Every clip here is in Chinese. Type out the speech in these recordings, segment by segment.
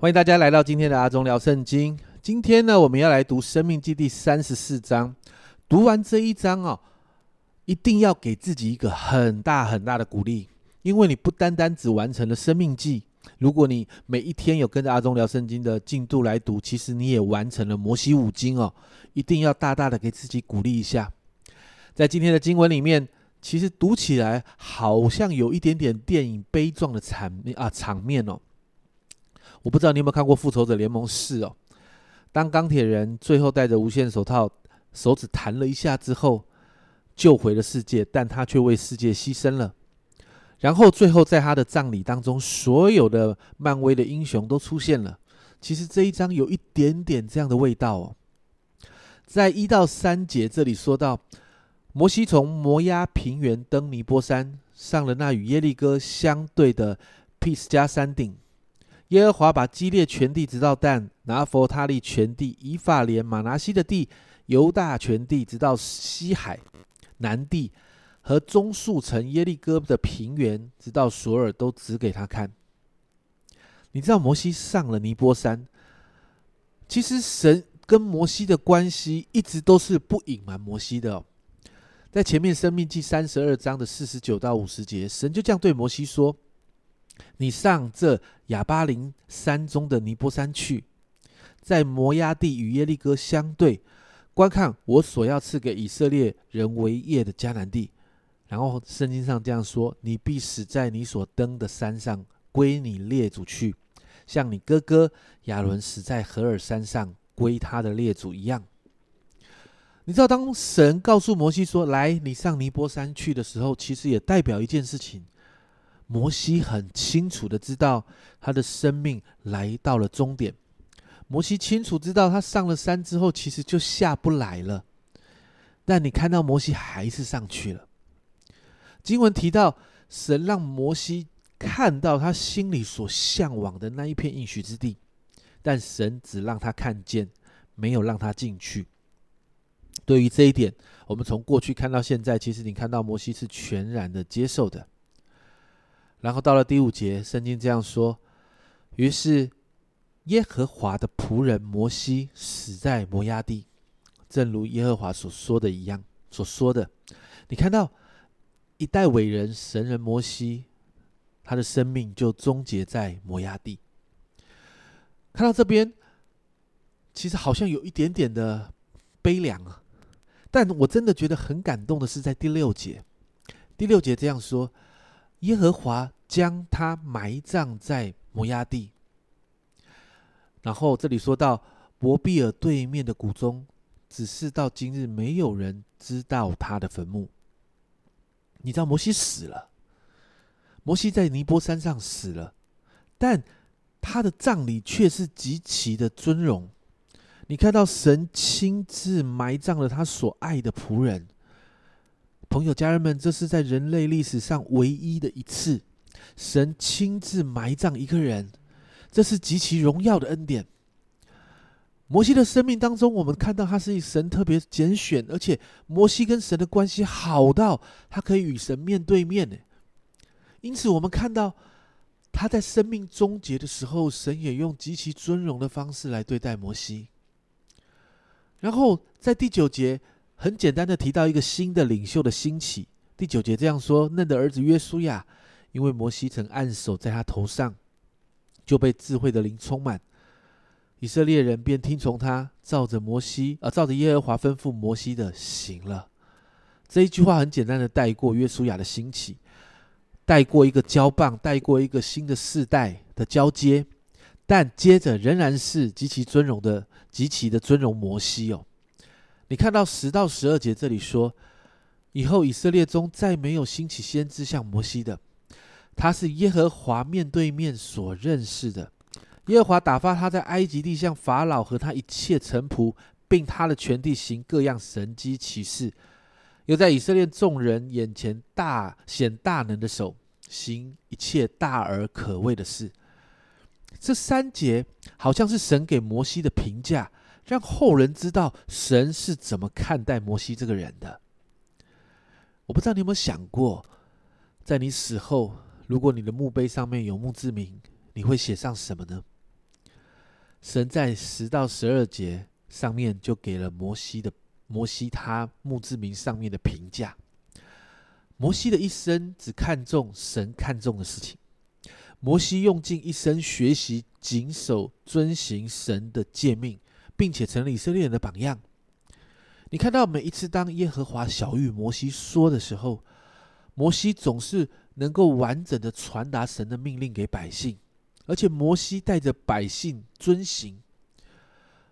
欢迎大家来到今天的阿忠聊圣经。今天呢，我们要来读《生命记》第三十四章。读完这一章哦，一定要给自己一个很大很大的鼓励，因为你不单单只完成了《生命记》，如果你每一天有跟着阿忠聊圣经的进度来读，其实你也完成了摩西五经哦。一定要大大的给自己鼓励一下。在今天的经文里面，其实读起来好像有一点点电影悲壮的场啊场面哦。我不知道你有没有看过《复仇者联盟四》哦。当钢铁人最后戴着无限手套，手指弹了一下之后，救回了世界，但他却为世界牺牲了。然后最后在他的葬礼当中，所有的漫威的英雄都出现了。其实这一章有一点点这样的味道哦。在一到三节这里说到，摩西从摩押平原登尼波山，上了那与耶利哥相对的毗斯加山顶。耶和华把基列全地直到但，拿佛他利全地、以法莲、马拿西的地、犹大全地，直到西海南地和中树城耶利哥的平原，直到索尔，都指给他看。你知道摩西上了尼波山，其实神跟摩西的关系一直都是不隐瞒摩西的。在前面《生命记》三十二章的四十九到五十节，神就这样对摩西说。你上这亚巴林山中的尼波山去，在摩崖地与耶利哥相对，观看我所要赐给以色列人为业的迦南地。然后圣经上这样说：你必死在你所登的山上，归你列祖去，像你哥哥亚伦死在何尔山上，归他的列祖一样。你知道，当神告诉摩西说：“来，你上尼波山去”的时候，其实也代表一件事情。摩西很清楚的知道他的生命来到了终点。摩西清楚知道他上了山之后，其实就下不来了。但你看到摩西还是上去了。经文提到，神让摩西看到他心里所向往的那一片应许之地，但神只让他看见，没有让他进去。对于这一点，我们从过去看到现在，其实你看到摩西是全然的接受的。然后到了第五节，圣经这样说：于是耶和华的仆人摩西死在摩押地，正如耶和华所说的一样。所说的，你看到一代伟人神人摩西，他的生命就终结在摩押地。看到这边，其实好像有一点点的悲凉啊。但我真的觉得很感动的是，在第六节，第六节这样说。耶和华将他埋葬在摩崖地，然后这里说到伯比尔对面的谷中，只是到今日没有人知道他的坟墓。你知道摩西死了，摩西在尼泊山上死了，但他的葬礼却是极其的尊荣。你看到神亲自埋葬了他所爱的仆人。朋友、家人们，这是在人类历史上唯一的一次，神亲自埋葬一个人，这是极其荣耀的恩典。摩西的生命当中，我们看到他是神特别拣选，而且摩西跟神的关系好到他可以与神面对面呢。因此，我们看到他在生命终结的时候，神也用极其尊荣的方式来对待摩西。然后在第九节。很简单的提到一个新的领袖的兴起。第九节这样说：嫩的儿子约书亚，因为摩西曾按手在他头上，就被智慧的灵充满。以色列人便听从他，照着摩西啊，照着耶和华吩咐摩西的行了。这一句话很简单的带过约书亚的兴起，带过一个交棒，带过一个新的世代的交接，但接着仍然是极其尊荣的、极其的尊荣摩西哦。你看到十到十二节这里说，以后以色列中再没有兴起先知像摩西的，他是耶和华面对面所认识的。耶和华打发他在埃及地向法老和他一切臣仆，并他的全地行各样神机奇事，又在以色列众人眼前大显大能的手，行一切大而可畏的事。这三节好像是神给摩西的评价。让后人知道神是怎么看待摩西这个人的。我不知道你有没有想过，在你死后，如果你的墓碑上面有墓志铭，你会写上什么呢？神在十到十二节上面就给了摩西的摩西他墓志铭上面的评价。摩西的一生只看重神看重的事情。摩西用尽一生学习谨守遵行神的诫命，并且成了以色列人的榜样。你看到每一次当耶和华小玉摩西说的时候，摩西总是能够完整的传达神的命令给百姓，而且摩西带着百姓遵行。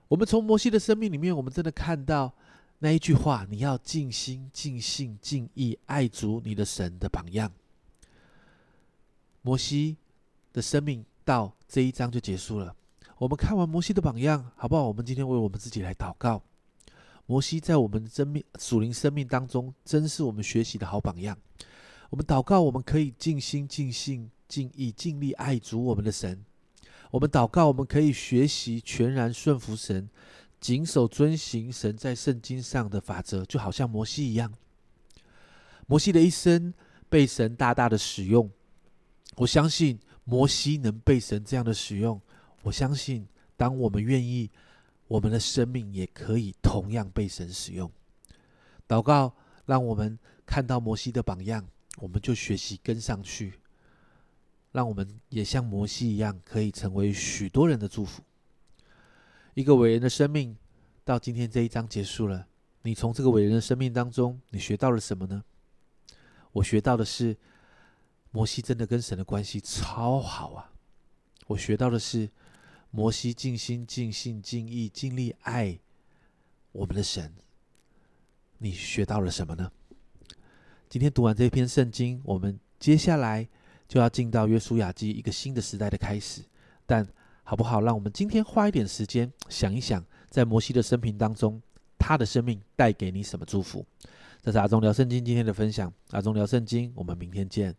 我们从摩西的生命里面，我们真的看到那一句话：你要尽心、尽性、尽意爱足你的神的榜样。摩西。的生命到这一章就结束了。我们看完摩西的榜样，好不好？我们今天为我们自己来祷告。摩西在我们的生命属灵生命当中，真是我们学习的好榜样。我们祷告，我们可以尽心、尽性、尽意、尽力爱主我们的神。我们祷告，我们可以学习全然顺服神，谨守遵行神在圣经上的法则，就好像摩西一样。摩西的一生被神大大的使用，我相信。摩西能被神这样的使用，我相信，当我们愿意，我们的生命也可以同样被神使用。祷告，让我们看到摩西的榜样，我们就学习跟上去，让我们也像摩西一样，可以成为许多人的祝福。一个伟人的生命到今天这一章结束了，你从这个伟人的生命当中，你学到了什么呢？我学到的是。摩西真的跟神的关系超好啊！我学到的是，摩西尽心、尽性、尽意、尽力爱我们的神。你学到了什么呢？今天读完这篇圣经，我们接下来就要进到约书亚记一个新的时代的开始。但好不好？让我们今天花一点时间想一想，在摩西的生平当中，他的生命带给你什么祝福？这是阿忠聊圣经今天的分享。阿忠聊圣经，我们明天见。